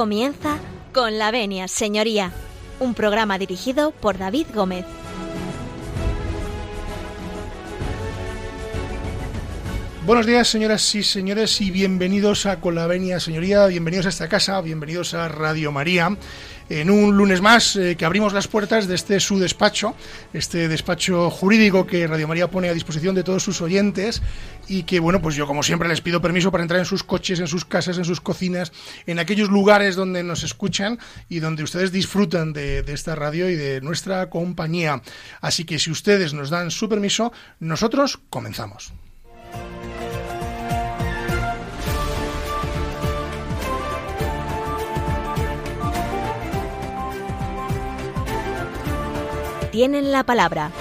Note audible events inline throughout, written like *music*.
Comienza con la venia, señoría, un programa dirigido por David Gómez. Buenos días, señoras y señores, y bienvenidos a Con la Venia, señoría, bienvenidos a esta casa, bienvenidos a Radio María en un lunes más eh, que abrimos las puertas de este su despacho, este despacho jurídico que Radio María pone a disposición de todos sus oyentes y que, bueno, pues yo como siempre les pido permiso para entrar en sus coches, en sus casas, en sus cocinas, en aquellos lugares donde nos escuchan y donde ustedes disfrutan de, de esta radio y de nuestra compañía. Así que si ustedes nos dan su permiso, nosotros comenzamos. Tienen la palabra.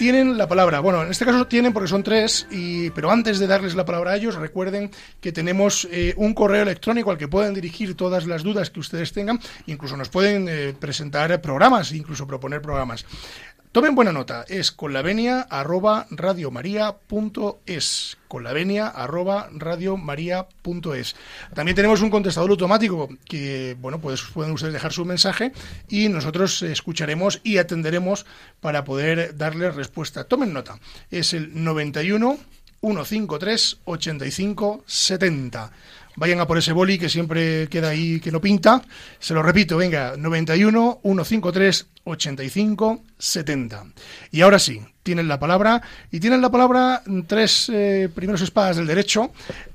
tienen la palabra. Bueno, en este caso tienen porque son tres, y, pero antes de darles la palabra a ellos, recuerden que tenemos eh, un correo electrónico al que pueden dirigir todas las dudas que ustedes tengan, incluso nos pueden eh, presentar programas, incluso proponer programas. Tomen buena nota, es con la venia arroba con la venia arroba. También tenemos un contestador automático que, bueno, pues pueden ustedes dejar su mensaje y nosotros escucharemos y atenderemos para poder darles respuesta. Tomen nota, es el 91 153 85 70 vayan a por ese boli que siempre queda ahí que no pinta. Se lo repito, venga, 91 153 85 70. Y ahora sí, tienen la palabra y tienen la palabra tres eh, primeros espadas del derecho.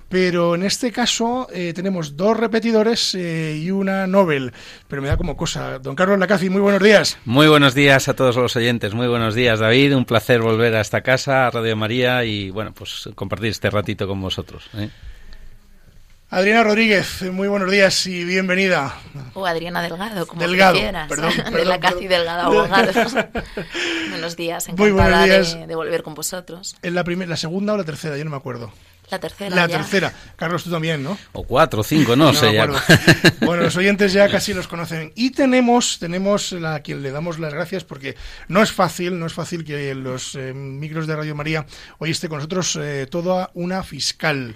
Pero en este caso eh, tenemos dos repetidores eh, y una Nobel. Pero me da como cosa. Don Carlos Lacazi, muy buenos días. Muy buenos días a todos los oyentes. Muy buenos días, David. Un placer volver a esta casa, a Radio María, y bueno, pues compartir este ratito con vosotros. Adriana Rodríguez, muy buenos días y bienvenida. O Adriana Delgado, como Delgado, quieras. Perdón, perdón, *laughs* de la casi. Delgado Abogados. *laughs* buenos días, Muy encantada buenos días. De, de volver con vosotros. ¿Es la, primer- la segunda o la tercera? Yo no me acuerdo. La tercera La ya. tercera. Carlos, tú también, ¿no? O cuatro, o cinco, no, *laughs* sé ya. acuerdo. Bueno, los oyentes ya casi los conocen. Y tenemos, tenemos la, a quien le damos las gracias porque no es fácil, no es fácil que los eh, micros de Radio María hoy esté con nosotros eh, toda una fiscal.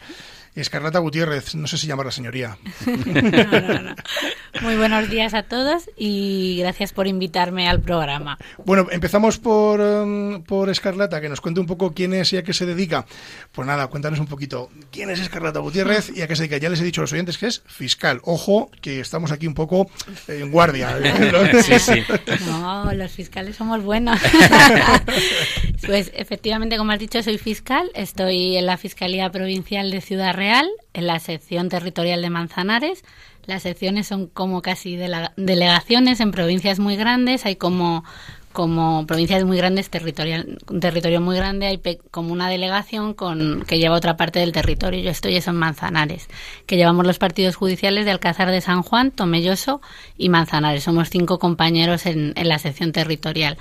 Escarlata Gutiérrez, no sé si llamarla señoría. *laughs* No, no, no. Muy buenos días a todos y gracias por invitarme al programa. Bueno, empezamos por, um, por Escarlata, que nos cuente un poco quién es y a qué se dedica. Pues nada, cuéntanos un poquito quién es Escarlata Gutiérrez y a qué se dedica. Ya les he dicho a los oyentes que es fiscal. Ojo, que estamos aquí un poco eh, en guardia. Sí, sí. No, los fiscales somos buenos. *laughs* Pues efectivamente, como has dicho, soy fiscal. Estoy en la Fiscalía Provincial de Ciudad Real, en la sección territorial de Manzanares. Las secciones son como casi delega- delegaciones en provincias muy grandes. Hay como como provincias muy grandes, territorial, un territorio muy grande, hay pe- como una delegación con, que lleva otra parte del territorio. Yo estoy eso en Manzanares, que llevamos los partidos judiciales de Alcázar de San Juan, Tomelloso y Manzanares. Somos cinco compañeros en la sección territorial.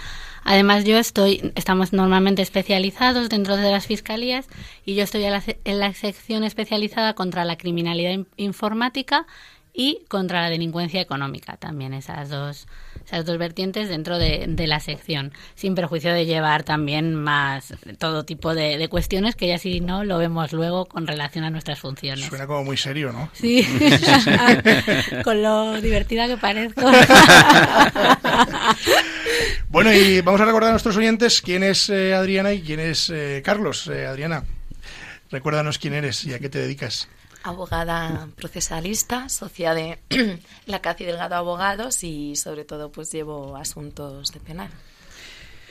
Además, yo estoy, estamos normalmente especializados dentro de las fiscalías y yo estoy en la, en la sección especializada contra la criminalidad in- informática y contra la delincuencia económica, también esas dos, esas dos vertientes dentro de, de la sección, sin perjuicio de llevar también más todo tipo de, de cuestiones que ya si no lo vemos luego con relación a nuestras funciones. Suena como muy serio, ¿no? Sí, *laughs* con lo divertida que parezco. *laughs* Bueno, y vamos a recordar a nuestros oyentes quién es eh, Adriana y quién es eh, Carlos. Eh, Adriana, recuérdanos quién eres y a qué te dedicas. Abogada procesalista, socia de *clears throat* la Casi Delgado Abogados y sobre todo pues llevo asuntos de penal.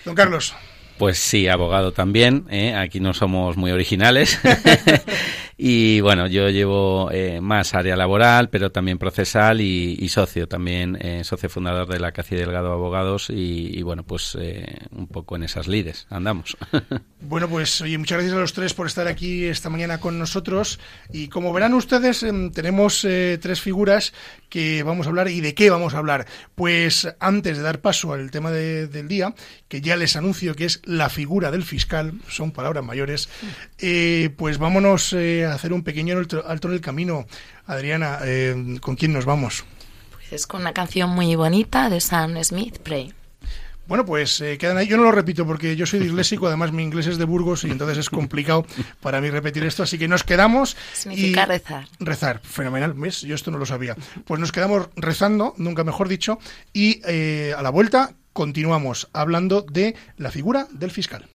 Don Carlos, Pues sí, abogado también. ¿eh? Aquí no somos muy originales. *laughs* y bueno, yo llevo eh, más área laboral, pero también procesal y, socio, también eh, socio fundador de la Casi Delgado Abogados. Y, bueno, pues eh, un poco en esas lides andamos. *laughs* Bueno, pues oye, muchas gracias a los tres por estar aquí esta mañana con nosotros. Y como verán ustedes, em, tenemos eh, tres figuras que vamos a hablar. ¿Y de qué vamos a hablar? Pues antes de dar paso al tema de- del día, que ya les anuncio que es la figura del fiscal, son palabras mayores, eh, pues vámonos eh, a hacer un pequeño alto, en el camino. Adriana, eh, ¿con quién nos vamos? Pues es con una canción muy bonita de Sam Smith, Pray. Bueno, pues eh, quedan ahí. Yo no lo repito porque yo soy disléxico, además mi inglés es de Burgos y entonces es complicado para mí repetir esto, así que nos quedamos. Significa rezar. Rezar, fenomenal, ¿ves? Yo esto no lo sabía. Pues nos quedamos rezando, nunca mejor dicho, y eh, a la vuelta continuamos hablando de la figura del fiscal.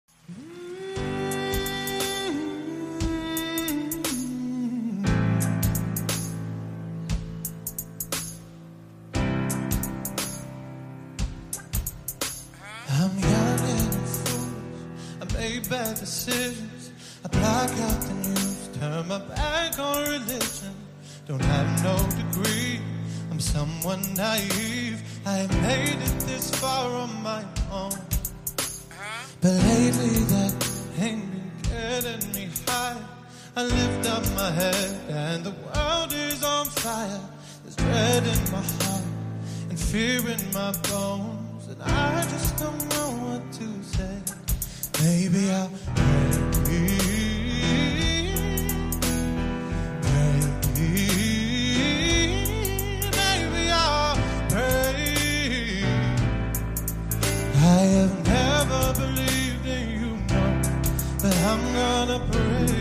Bad decisions. I block out the news, turn my back on religion. Don't have no degree, I'm someone naive. I have made it this far on my own. But lately that ain't been getting me high. I lift up my head and the world is on fire. There's dread in my heart and fear in my bones. And I just don't know what to say. Maybe I'll. I have never believed in you, but I'm gonna pray.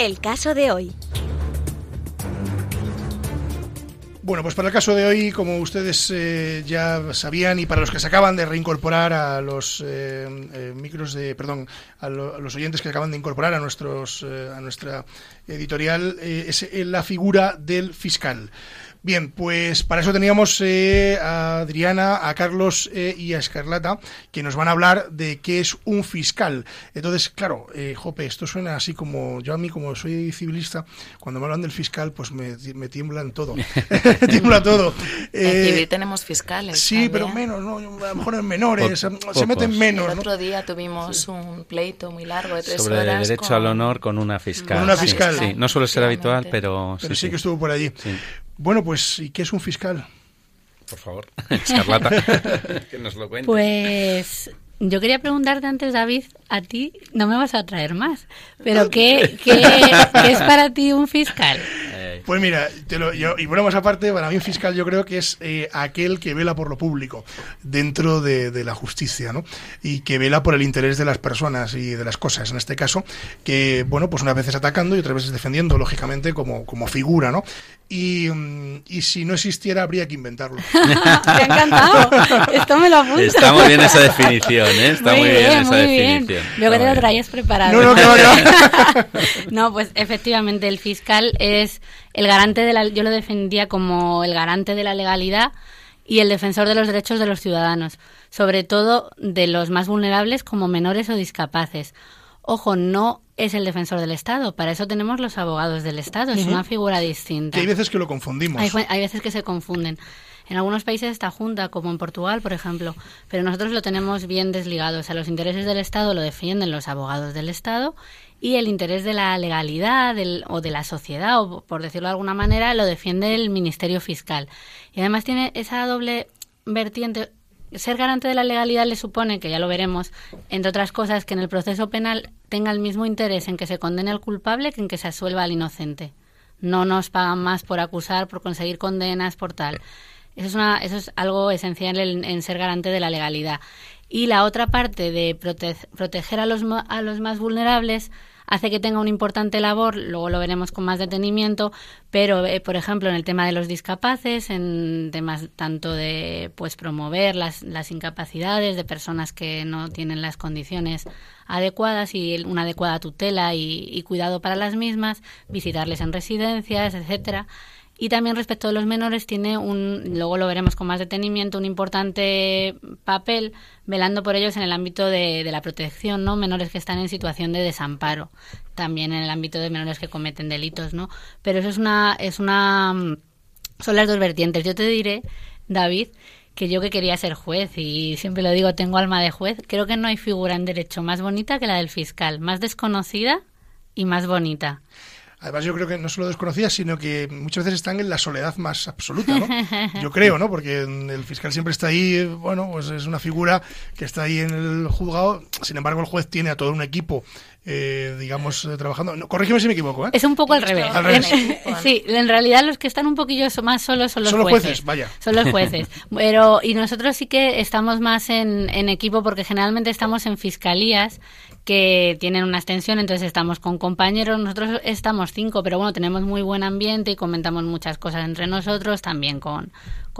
El caso de hoy. Bueno, pues para el caso de hoy, como ustedes eh, ya sabían y para los que se acaban de reincorporar a los eh, eh, micros de, perdón, a, a los oyentes que acaban de incorporar a nuestros a nuestra editorial, es la figura del fiscal. Bien, pues para eso teníamos eh, a Adriana, a Carlos eh, y a Escarlata, que nos van a hablar de qué es un fiscal. Entonces, claro, eh, Jope, esto suena así como, yo a mí como soy civilista, cuando me hablan del fiscal, pues me, me tiemblan todo. *laughs* *laughs* tiembla todo. En Eh, civil tenemos fiscales. sí, también. pero menos, ¿no? A lo mejor en menores, Po- se meten menos, El otro día tuvimos un pleito muy largo de tres Sobre el horas. derecho con- al honor con una fiscal. Con una sí, fiscal. Sí, no suele ser habitual, pero, Pero sí, sí, que estuvo por allí. Bueno, pues, ¿y qué es un fiscal? Por favor, *laughs* Escarlata, *laughs* que nos lo cuente. Pues yo quería preguntarte antes, David, a ti no me vas a traer más, pero ¿qué, qué, qué es para ti un fiscal? *laughs* Pues mira, te lo, yo, y bueno, más aparte, para mí un fiscal yo creo que es eh, aquel que vela por lo público dentro de, de la justicia, ¿no? Y que vela por el interés de las personas y de las cosas, en este caso, que, bueno, pues unas veces atacando y otras veces defendiendo, lógicamente, como, como figura, ¿no? Y, mm, y si no existiera, habría que inventarlo. *laughs* Me ha encantado. Esto me lo apunto. Está muy bien esa definición, ¿eh? Está muy, bien, esa muy bien. definición. Veo que Está te lo traías preparado. No, no, que que va. *laughs* No, pues efectivamente el fiscal es el garante de la yo lo defendía como el garante de la legalidad y el defensor de los derechos de los ciudadanos, sobre todo de los más vulnerables como menores o discapaces. Ojo, no es el defensor del Estado, para eso tenemos los abogados del Estado, es una figura distinta. Que hay veces que lo confundimos. Hay, hay veces que se confunden. En algunos países está junta, como en Portugal, por ejemplo, pero nosotros lo tenemos bien desligado. O sea, los intereses del Estado lo defienden los abogados del Estado y el interés de la legalidad del- o de la sociedad, o por decirlo de alguna manera, lo defiende el Ministerio Fiscal. Y además tiene esa doble vertiente. Ser garante de la legalidad le supone, que ya lo veremos, entre otras cosas, que en el proceso penal tenga el mismo interés en que se condene al culpable que en que se asuelva al inocente. No nos pagan más por acusar, por conseguir condenas, por tal. Eso es, una, eso es algo esencial en, en ser garante de la legalidad. Y la otra parte de prote- proteger a los, a los más vulnerables hace que tenga una importante labor, luego lo veremos con más detenimiento, pero eh, por ejemplo en el tema de los discapaces, en temas tanto de pues promover las, las incapacidades de personas que no tienen las condiciones adecuadas y una adecuada tutela y, y cuidado para las mismas, visitarles en residencias, etcétera. Y también respecto de los menores tiene un, luego lo veremos con más detenimiento, un importante papel velando por ellos en el ámbito de, de la protección, ¿no? Menores que están en situación de desamparo, también en el ámbito de menores que cometen delitos, ¿no? Pero eso es una, es una, mm, son las dos vertientes. Yo te diré, David, que yo que quería ser juez y siempre lo digo, tengo alma de juez, creo que no hay figura en derecho más bonita que la del fiscal, más desconocida y más bonita. Además, yo creo que no solo desconocidas, sino que muchas veces están en la soledad más absoluta, ¿no? *laughs* Yo creo, ¿no? Porque el fiscal siempre está ahí, bueno, pues es una figura que está ahí en el juzgado. Sin embargo, el juez tiene a todo un equipo, eh, digamos, eh, trabajando. No, corrígeme si me equivoco, ¿eh? Es un poco al revés. Al revés. En- *laughs* sí, en realidad los que están un poquillo más solos son los Son los jueces. jueces, vaya. Son los jueces. *laughs* Pero, y nosotros sí que estamos más en, en equipo porque generalmente estamos en fiscalías que tienen una extensión, entonces estamos con compañeros, nosotros estamos cinco, pero bueno, tenemos muy buen ambiente y comentamos muchas cosas entre nosotros, también con,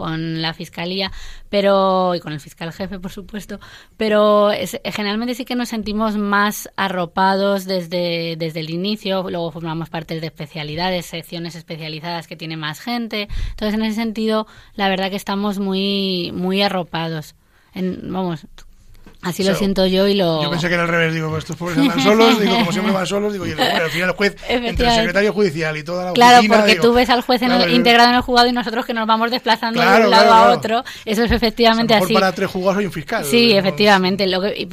con la fiscalía, pero y con el fiscal jefe, por supuesto, pero es- generalmente sí que nos sentimos más arropados desde, desde el inicio, luego formamos parte de especialidades, secciones especializadas que tiene más gente, entonces en ese sentido la verdad que estamos muy muy arropados. Vamos, así lo So, siento yo y lo Yo pensé que era al revés, digo, estos pobres andan *laughs* solos, digo, como siempre van solos, digo, y el- bueno, al final el juez, entre el Efectivamente. secretario judicial y toda la Claro, oficina, porque digo, tú ves al juez en el- claro, yo- integrado en el juzgado y nosotros que nos vamos desplazando de Claro, un lado claro, a otro. Eso es a lo efectivamente mejor así. para tres juzgados hay un fiscal. Sí, efectivamente, lo que-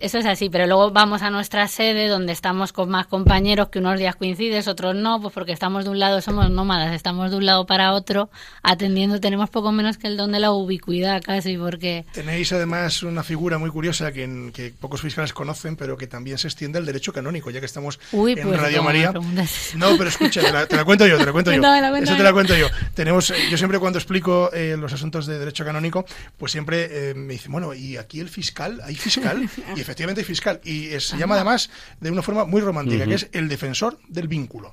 eso es así, pero luego vamos a nuestra sede donde estamos con más compañeros que unos días coincides, otros no, pues porque estamos de un lado, somos nómadas, estamos de un lado para otro atendiendo, tenemos poco menos que el don de la ubicuidad casi, porque Tenéis además una figura muy curiosa que, en- que pocos fiscales conocen, pero que también se extiende al derecho canónico, ya que estamos Uy, en pues, Radio ¿cómo me María. No, pero escucha, te la, te la cuento yo, te la cuento *laughs* yo. Eso te la cuento yo. Tenemos, eh, yo siempre cuando explico eh, los asuntos de derecho canónico, pues siempre eh, me dicen, bueno, ¿y aquí el fiscal? ¿Hay fiscal? *laughs* Y efectivamente hay fiscal. Y se llama además de una forma muy romántica, que es el defensor del vínculo.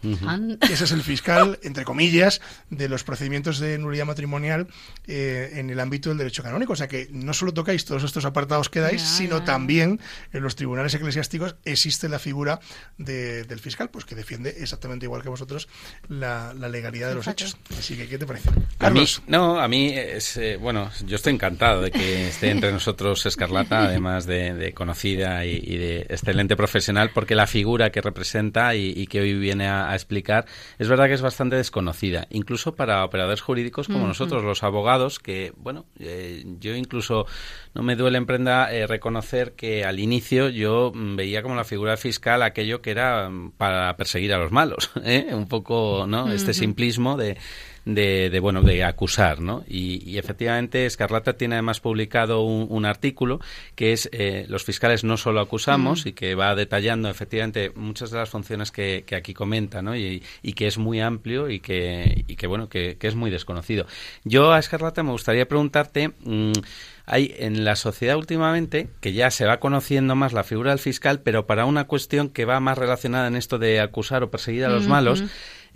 Ese es el fiscal, entre comillas, de los procedimientos de nulidad matrimonial eh, en el ámbito del derecho canónico. O sea que no solo tocáis todos estos apartados que dais, sino ya. también en los tribunales eclesiásticos existe la figura de- del fiscal, pues que defiende exactamente igual que vosotros la, la legalidad de los hechos. Así que, ¿qué te parece? A mí, no, a mí es, eh, bueno, yo estoy encantado de que esté entre nosotros Escarlata, *laughs* además de, de conocida y, y de excelente profesional, porque la figura que representa y, y que hoy viene a, a explicar es verdad que es bastante desconocida, incluso para operadores jurídicos como nosotros, los abogados, que, bueno, eh, yo incluso no me duele en prenda eh, reconocer que al inicio yo mm, veía como la figura fiscal aquello que era mm, para perseguir a los malos, *laughs* ¿eh? un poco, ¿no? Este simplismo de de, bueno de acusar no y, efectivamente Escarlata tiene además publicado un, artículo que es eh, los fiscales no solo acusamos y que va detallando efectivamente muchas de las funciones que, que aquí comenta ¿no? y, que es muy amplio y que, y que bueno que, es muy desconocido yo a Escarlata me gustaría preguntarte mm, hay en la sociedad últimamente que ya se va conociendo más la figura del fiscal, pero para una cuestión que va más relacionada en esto de acusar o perseguir a los malos,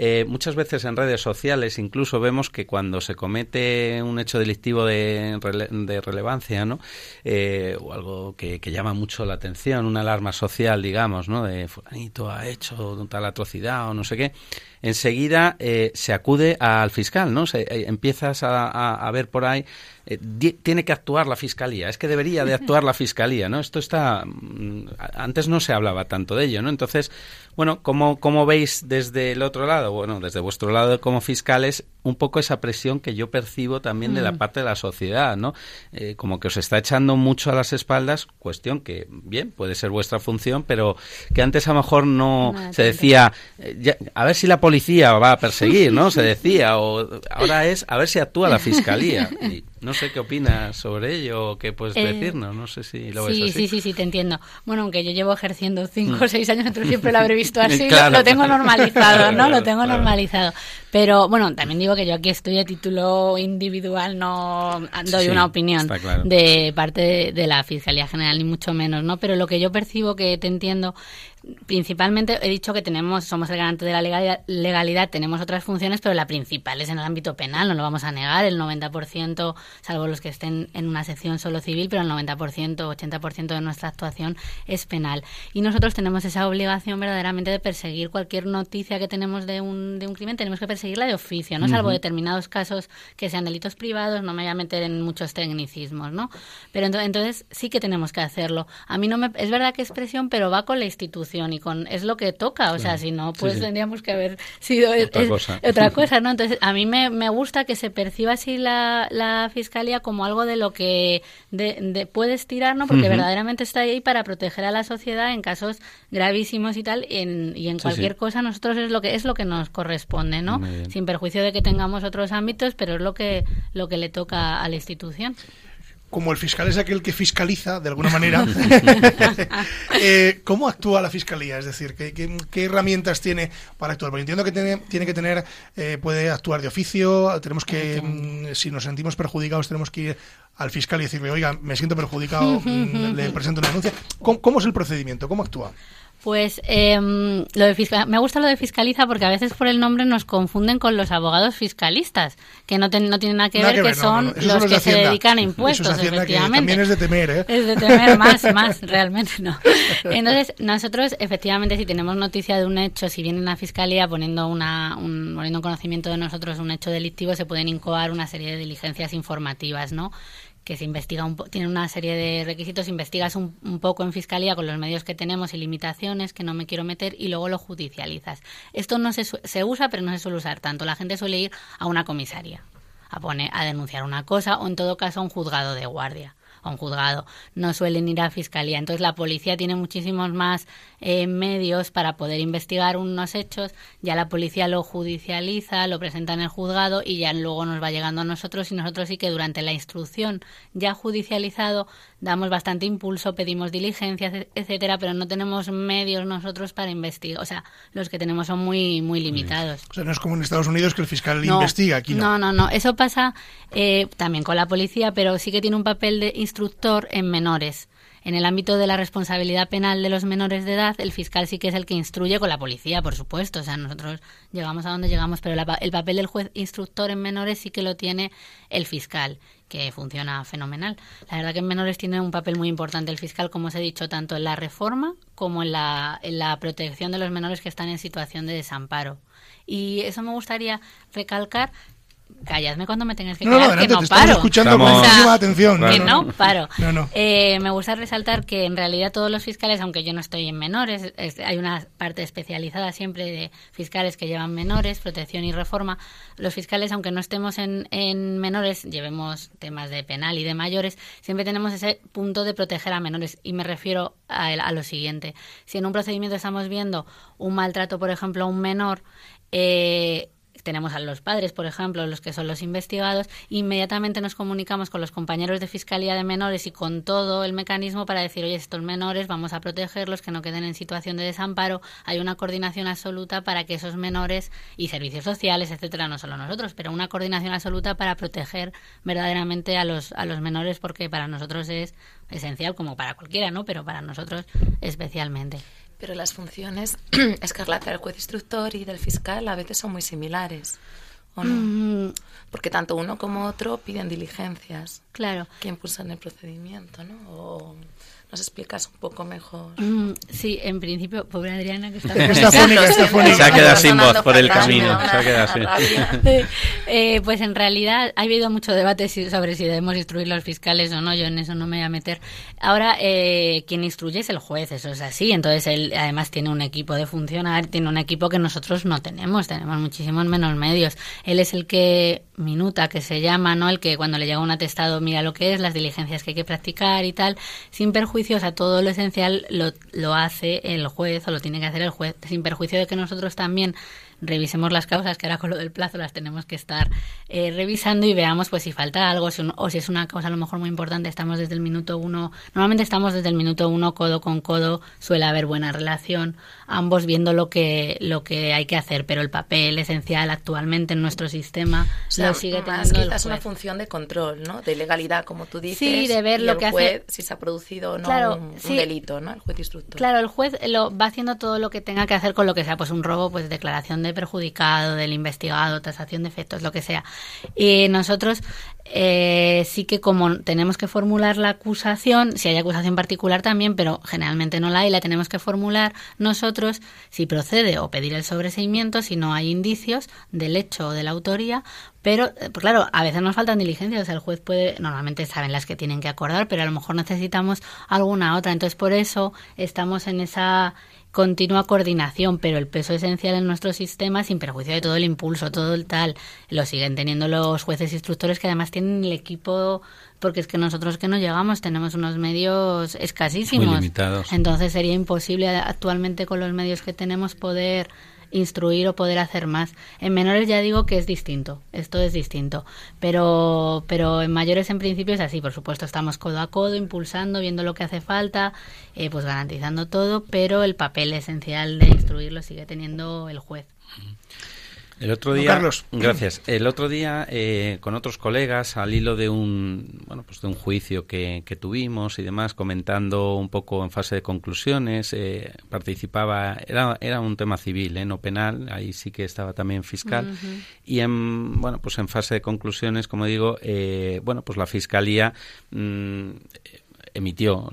eh, muchas veces en redes sociales incluso vemos que cuando se comete un hecho delictivo de, de relevancia, ¿no? Eh, o algo que, llama mucho la atención, una alarma social, digamos, ¿no? De fulanito ha hecho tal atrocidad o no sé qué, enseguida eh, se acude al fiscal, ¿no? Se, empiezas a, ver por ahí tiene que actuar la fiscalía, es que debería de actuar la fiscalía, ¿no? Esto está mm, antes no se hablaba tanto de ello, ¿no? Entonces, bueno, ¿cómo, ¿cómo veis desde el otro lado? Bueno, desde vuestro lado como fiscales, un poco esa presión que yo percibo también de la mm. parte de la sociedad, ¿no? Eh, como que os está echando mucho a las espaldas, cuestión que, bien, puede ser vuestra función, pero que antes a lo mejor no, se decía, eh, a ver si la policía va a perseguir, ¿no? Se decía, o ahora es a ver si actúa la fiscalía. Y no sé qué opinas sobre ello, qué puedes eh, decirnos, no sé si lo ves así. Sí, sí, sí, te entiendo. Bueno, aunque yo llevo ejerciendo cinco o mm. seis años, entonces siempre lo habré visto *laughs* así, lo tengo normalizado, ¿no? lo tengo normalizado. Pero bueno, también digo que yo aquí estoy a título individual, no doy una opinión de parte de, la Fiscalía General, ni mucho menos, ¿no? Pero lo que yo percibo que te entiendo principalmente he dicho que tenemos somos el garante de la legalidad, legalidad, tenemos otras funciones pero la principal es en el ámbito penal no lo vamos a negar el 90% salvo los que estén en una sección solo civil pero el 90% 80% de nuestra actuación es penal y nosotros tenemos esa obligación verdaderamente de perseguir cualquier noticia que tenemos de un, de un crimen tenemos que seguirla de oficio, ¿no? Salvo determinados casos que sean delitos privados, no me voy a meter en muchos tecnicismos, ¿no? Pero entonces, sí que tenemos que hacerlo. A mí no me es verdad que es presión, pero va con la institución y con es lo que toca, o sea, si no pues tendríamos que haber sido otra, cosa. otra *laughs* cosa, ¿no? Entonces, a mí me, me gusta que se perciba así la, la fiscalía como algo de lo que de, puedes tirar, ¿no? Porque verdaderamente está ahí para proteger a la sociedad en casos gravísimos y tal, y en, y en cualquier cosa nosotros es lo que es lo que nos corresponde, ¿no? sin perjuicio de que tengamos otros ámbitos, pero es lo que, lo que le toca a la institución como el fiscal es aquel que fiscaliza, de alguna manera, *laughs* *laughs* eh, ¿cómo actúa la fiscalía? Es decir, ¿qué, herramientas tiene para actuar? Porque entiendo que tiene, tiene que tener, eh, puede actuar de oficio, tenemos que, mm, si nos sentimos perjudicados, tenemos que ir al fiscal y decirle, oiga, me siento perjudicado, *laughs* mm, le presento una denuncia. ¿Cómo es el procedimiento? ¿Cómo actúa? Pues em, lo de fiscal... me gusta lo de fiscaliza porque a veces por el nombre nos confunden con los abogados fiscalistas, que no, no tienen nada que ver, que, son los que se dedican a impuestos, efectivamente. también es de temer, ¿eh? Es de temer más, *laughs* más, realmente no. Entonces, nosotros, efectivamente, si tenemos noticia de un hecho, si viene la fiscalía poniendo, una, un, poniendo conocimiento de nosotros un hecho delictivo, se pueden incoar una serie de diligencias informativas, ¿no? Que se investiga un tiene una serie de requisitos, investigas un, poco en fiscalía con los medios que tenemos y limitaciones que no me quiero meter y luego lo judicializas. Esto no se, se usa, pero no se suele usar tanto. La gente suele ir a una comisaría a poner a denunciar una cosa o en todo caso a un juzgado de guardia a un juzgado, no suelen ir a fiscalía. Entonces la policía tiene muchísimos más eh, medios para poder investigar unos hechos, ya la policía lo judicializa, lo presenta en el juzgado y ya luego nos va llegando a nosotros y nosotros sí que durante la instrucción ya judicializado damos bastante impulso, pedimos diligencias, etcétera, pero no tenemos medios nosotros para investigar. O sea, los que tenemos son muy muy limitados. O sea, no es como en Estados Unidos que el fiscal investiga, aquí no. No, no, no. Eso pasa eh, también con la policía, pero sí que tiene un papel de instructor en menores. En el ámbito de la responsabilidad penal de los menores de edad, el fiscal sí que es el que instruye con la policía, por supuesto. O sea, nosotros llegamos a donde llegamos, pero el papel del juez instructor en menores sí que lo tiene el fiscal que funciona fenomenal. La verdad que en menores tiene un papel muy importante el fiscal, como os he dicho, tanto en la reforma como la, en la protección de los menores que están en situación de desamparo. Y eso me gustaría recalcar calladme cuando me tengáis que No, no, callar, adelante, que no te paro. escuchando Estamos- con muchísima atención. que no paro. No, no. Eh, me gusta resaltar que en realidad todos los fiscales, aunque yo no estoy en menores, es- hay una parte especializada siempre de fiscales que llevan menores, protección y reforma. Los fiscales, aunque no estemos en, en menores, llevemos temas de penal y de mayores, siempre tenemos ese punto de proteger a menores. Y me refiero a, a lo siguiente. Si en un procedimiento estamos viendo un maltrato, por ejemplo, a un menor, eh, tenemos a los padres, por ejemplo, los que son los investigados, inmediatamente nos comunicamos con los compañeros de Fiscalía de Menores y con todo el mecanismo para decir, oye, estos menores vamos a protegerlos, que no queden en situación de desamparo. Hay una coordinación absoluta para que esos menores y servicios sociales, etcétera, no solo nosotros, pero una coordinación absoluta para proteger verdaderamente a los, a los menores, porque para nosotros es esencial, como para cualquiera, ¿no? Pero para nosotros especialmente. Pero las funciones, *clears throat* Escarlata, del juez instructor y del fiscal a veces son muy similares, ¿o no? Mm, Porque tanto uno como otro piden diligencias claro. que impulsan el procedimiento, ¿no? O nos explicas un poco mejor. Mm, Sí, en principio, pobre Adriana, que está *laughs* Está fónica, está fónica. Se ha quedado sin voz Sonando por el camino, se ha quedado sin-. *laughs* Eh, pues en realidad ha habido mucho debate sobre si debemos instruir los fiscales o no, yo en eso no me voy a meter. Ahora, eh, quien instruye es el juez, eso es así, entonces él además tiene un equipo de funcionarios, tiene un equipo que nosotros no tenemos, tenemos muchísimos menos medios. Él es el que minuta, que se llama, ¿no? El que cuando le llega un atestado mira lo que es, las diligencias que hay que practicar y tal, sin todo lo esencial lo, lo hace el juez o lo tiene que hacer el juez, sin perjuicio de que nosotros también revisemos las causas, que ahora con lo del plazo las tenemos que estar eh, revisando y veamos pues si falta algo si un- o si es una causa a lo mejor muy importante, estamos desde el minuto uno, normalmente estamos desde el minuto uno codo con codo, suele haber buena relación, ambos viendo lo que, lo que hay que hacer, pero el papel esencial actualmente en nuestro sistema O sea, lo sigue más teniendo quizás una función de control, ¿no? De legalidad, como tú dices. Sí, de ver y lo el que hace- juez, si se ha producido o no Claro, un, delito, ¿no? El juez instructor. Claro, el juez lo va haciendo todo lo que tenga que hacer con lo que sea, pues un robo, pues declaración de perjudicado, del investigado, tasación de efectos, lo que sea. Y nosotros eh, sí que como tenemos que formular la acusación, si hay acusación particular también, pero generalmente no la hay, la tenemos que formular nosotros si procede o pedir el sobreseimiento si no hay indicios del hecho o de la autoría, pero, eh, pues claro, a veces nos faltan diligencias. O sea, el juez puede, normalmente saben las que tienen que acordar, pero a lo mejor necesitamos alguna otra. Entonces, por eso estamos en esa continua coordinación, pero el peso esencial en nuestro sistema, sin perjuicio de todo el impulso, todo el tal, lo siguen teniendo los jueces instructores que además tienen el equipo, porque es que nosotros que no llegamos tenemos unos medios escasísimos. Muy limitados. Entonces sería imposible actualmente con los medios que tenemos poder instruir o poder hacer más. En menores ya digo que es distinto, esto es distinto, pero pero en mayores en principio es así, por supuesto estamos codo a codo impulsando, viendo lo que hace falta, eh, pues garantizando todo, pero el papel esencial de instruir lo sigue teniendo el juez. El otro día, Carlos. *clears throat* gracias. El otro día, eh, con otros colegas, al hilo de un, bueno, pues de un juicio que, que tuvimos y demás, comentando un poco en fase de conclusiones, eh, participaba, era, era un tema civil, eh, no penal, ahí sí que estaba también fiscal. Y en, bueno, pues en fase de conclusiones, como digo, eh, bueno, pues la fiscalía mm, emitió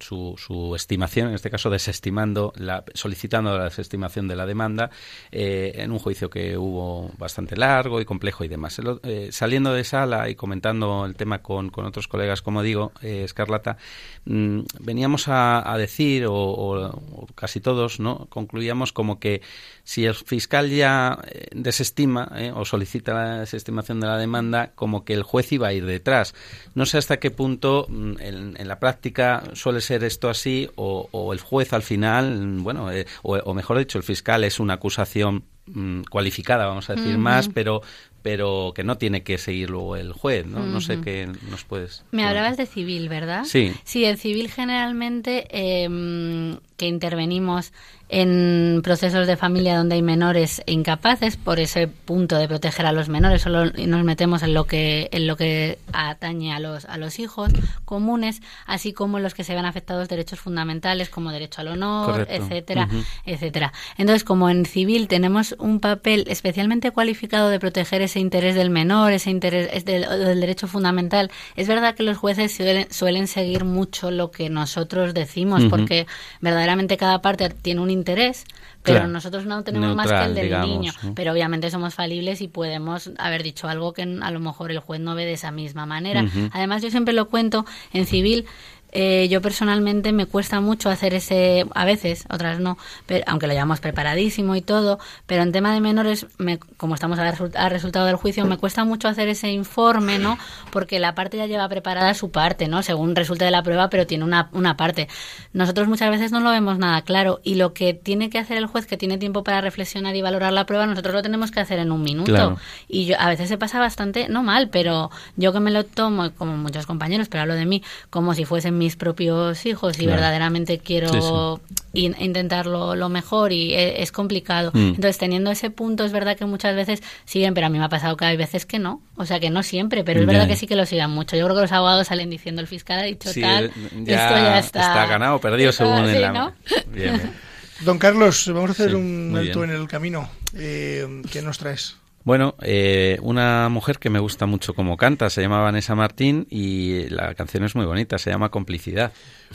su, su estimación, en este caso desestimando, la, solicitando la desestimación de la demanda eh, en un juicio que hubo bastante largo y complejo y demás. Eh, saliendo de sala y comentando el tema con, con otros colegas, como digo, eh, Escarlata, mm, veníamos a, a decir, o, casi todos, ¿no? concluíamos como que si el fiscal ya eh, desestima o solicita la desestimación de la demanda, como que el juez iba a ir detrás. No sé hasta qué punto mm, en, en la práctica suele ser esto así o, o el juez al final, bueno, eh, o, o mejor dicho, el fiscal es una acusación mm, cualificada, vamos a decir más, pero pero que no tiene que seguir luego el juez, ¿no? No sé qué nos puedes... Me hablabas de civil, ¿verdad? Sí. Sí, en civil generalmente eh, que intervenimos en procesos de familia donde hay menores incapaces por ese punto de proteger a los menores, solo nos metemos en lo que en lo que atañe a los a los hijos comunes, así como en los que se ven afectados derechos fundamentales como derecho al honor, Correcto. etcétera, etcétera. Entonces, como en civil tenemos un papel especialmente cualificado de proteger ese interés del menor, ese interés del, del derecho fundamental. Es verdad que los jueces suelen, suelen seguir mucho lo que nosotros decimos, porque verdaderamente cada parte tiene un interés, pero Claro. nosotros no tenemos más que el del digamos, niño. Pero obviamente somos falibles y podemos haber dicho algo que a lo mejor el juez no ve de esa misma manera. Además, yo siempre lo cuento en civil. Eh, yo personalmente me cuesta mucho hacer ese, a veces, otras no, pero, aunque lo llevamos preparadísimo y todo, pero en tema de menores, me- como estamos al, resu- al resultado del juicio, me cuesta mucho hacer ese informe, ¿no? Porque la parte ya lleva preparada su parte, ¿no? Según resulte de la prueba, pero tiene una, una parte. Nosotros muchas veces no lo vemos nada claro y lo que tiene que hacer el juez, que tiene tiempo para reflexionar y valorar la prueba, nosotros lo tenemos que hacer en un minuto. Claro. Y yo, a veces se pasa bastante, no mal, pero yo que me lo tomo, como muchos compañeros, pero hablo de mí, como si fuesen mis propios hijos y Claro. verdaderamente quiero in- intentarlo lo mejor y e- es, complicado. Mm. Entonces, teniendo ese punto, es verdad que muchas veces siguen, pero a mí me ha pasado que hay veces que no. O sea, que no siempre, pero es verdad ya. que sí que lo sigan mucho. Yo creo que los abogados salen diciendo, el fiscal ha dicho Sí, tal, esto ya está... ganado o perdido está- según la... ¿no? Bien, bien. Don Carlos, vamos a hacer Sí, un alto bien. en el camino. Eh, ¿Qué nos traes? Bueno, eh, una mujer que me gusta mucho como canta, se llama Vanessa Martín y la canción es muy bonita, se llama Complicidad.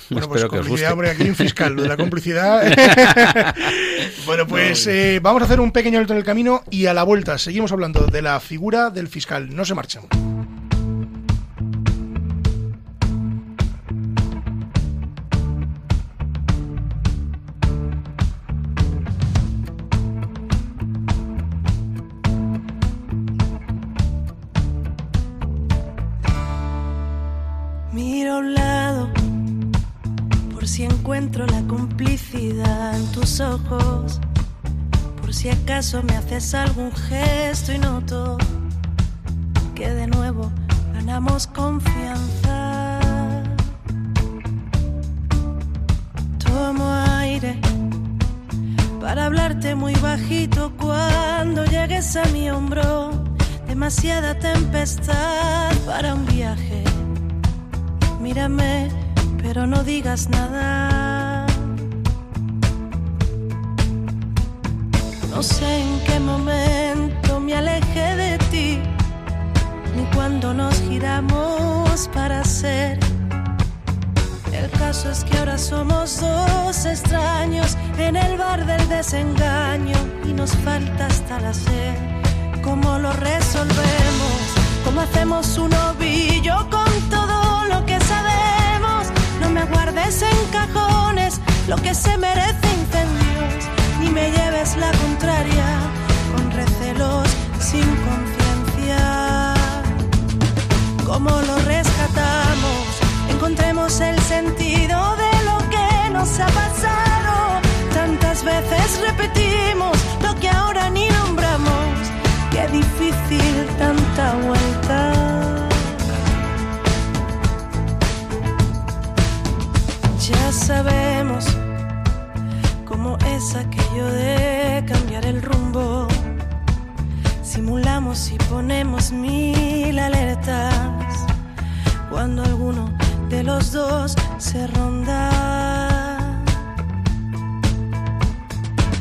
Bueno, pues Espero que os guste. complicidad, hombre, aquí un fiscal, lo de la *laughs* complicidad. *laughs* bueno, pues eh, vamos a hacer un pequeño alto en el camino y a la vuelta seguimos hablando de la figura del fiscal. No se marchen. Encuentro la complicidad en tus ojos, por si acaso me haces algún gesto y noto que de nuevo ganamos confianza. Tomo aire para hablarte muy bajito cuando llegues a mi hombro. Demasiada tempestad para un viaje. Mírame, pero no digas nada. No sé en qué momento me alejé de ti, ni cuando nos giramos para ser. El caso es que ahora somos dos extraños en el bar del desengaño y nos falta hasta la sed. ¿Cómo lo resolvemos? ¿Cómo hacemos un ovillo con todo lo que sabemos? No me guardes en cajones lo que se merece incendios, me lleves la contraria con recelos sin conciencia. ¿Cómo lo rescatamos? Encontremos el sentido de lo que nos ha pasado. Tantas veces repetimos lo que ahora ni nombramos. Qué difícil tanta vuelta. Ya sabemos cómo es aquello de cambiar el rumbo. Simulamos y ponemos mil alertas cuando alguno de los dos se ronda.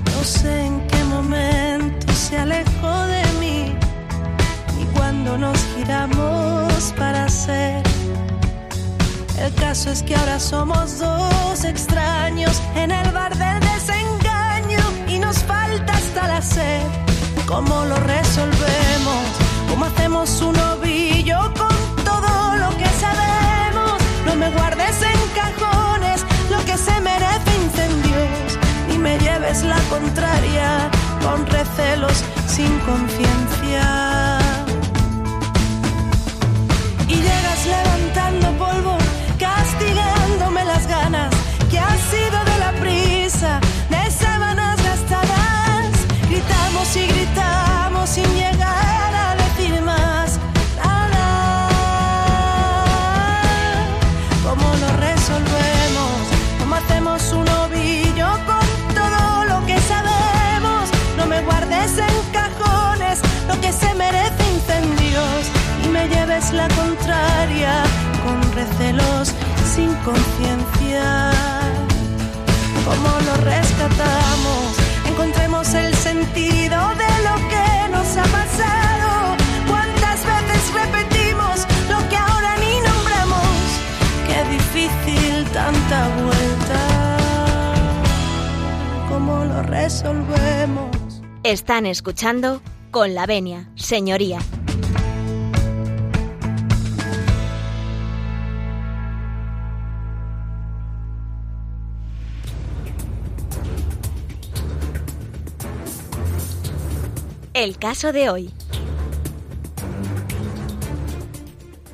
No sé en qué momento se alejó de mí y cuando nos giramos para ser. El caso es que ahora somos dos extraños en el bar del desengaño sed. ¿Cómo lo resolvemos? ¿Cómo hacemos un ovillo con todo lo que sabemos? No me guardes en cajones lo que se merece incendios, ni me lleves la contraria con recelos sin conciencia. contraria, con recelos sin conciencia. ¿Cómo lo rescatamos? Encontremos el sentido de lo que nos ha pasado. ¿Cuántas veces repetimos lo que ahora ni nombramos? Qué difícil tanta vuelta. ¿Cómo lo resolvemos? Están escuchando con la venia, señoría. El caso de hoy.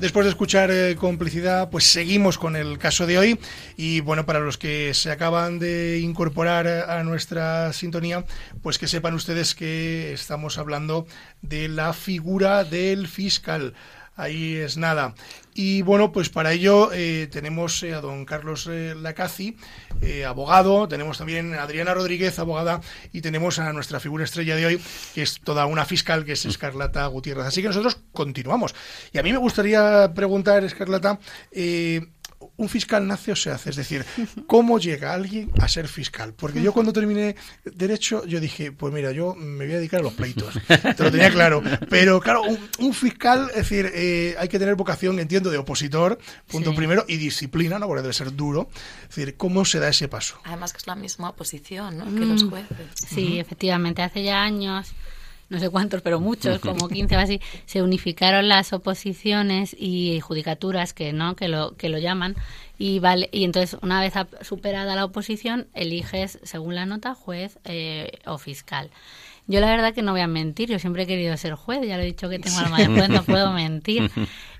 Después de escuchar eh, complicidad, pues seguimos con el caso de hoy. Y bueno, para los que se acaban de incorporar a nuestra sintonía, pues que sepan ustedes que estamos hablando de la figura del fiscal. Ahí es nada. Y bueno, pues para ello eh, tenemos eh, a don Carlos eh, Lacazi, eh, abogado, tenemos también a Adriana Rodríguez, abogada, y tenemos a nuestra figura estrella de hoy, que es toda una fiscal, que es Escarlata Gutiérrez. Así que nosotros continuamos. Y a mí me gustaría preguntar, Escarlata, ¿un fiscal nace o se hace? Es decir, ¿cómo llega alguien a ser fiscal? Porque yo cuando terminé Derecho, yo dije, pues mira, yo me voy a dedicar a los pleitos. Te lo tenía claro. Pero claro, un, un fiscal, es decir, eh, hay que tener vocación, entiendo, de opositor, punto Sí. primero, y disciplina, ¿no? Porque debe ser duro. Es decir, ¿cómo se da ese paso? Además que es la misma posición ¿no? que los Mm. jueces. Sí, efectivamente, hace ya años, no sé cuántos, pero muchos, *laughs* como 15 o así, se unificaron las oposiciones y judicaturas que no que lo que lo llaman y vale y entonces una vez superada la oposición eliges según la nota juez eh, o fiscal. Yo la verdad que no voy a mentir, yo siempre he querido ser juez, ya lo he dicho que tengo alma de juez, no puedo *laughs* mentir.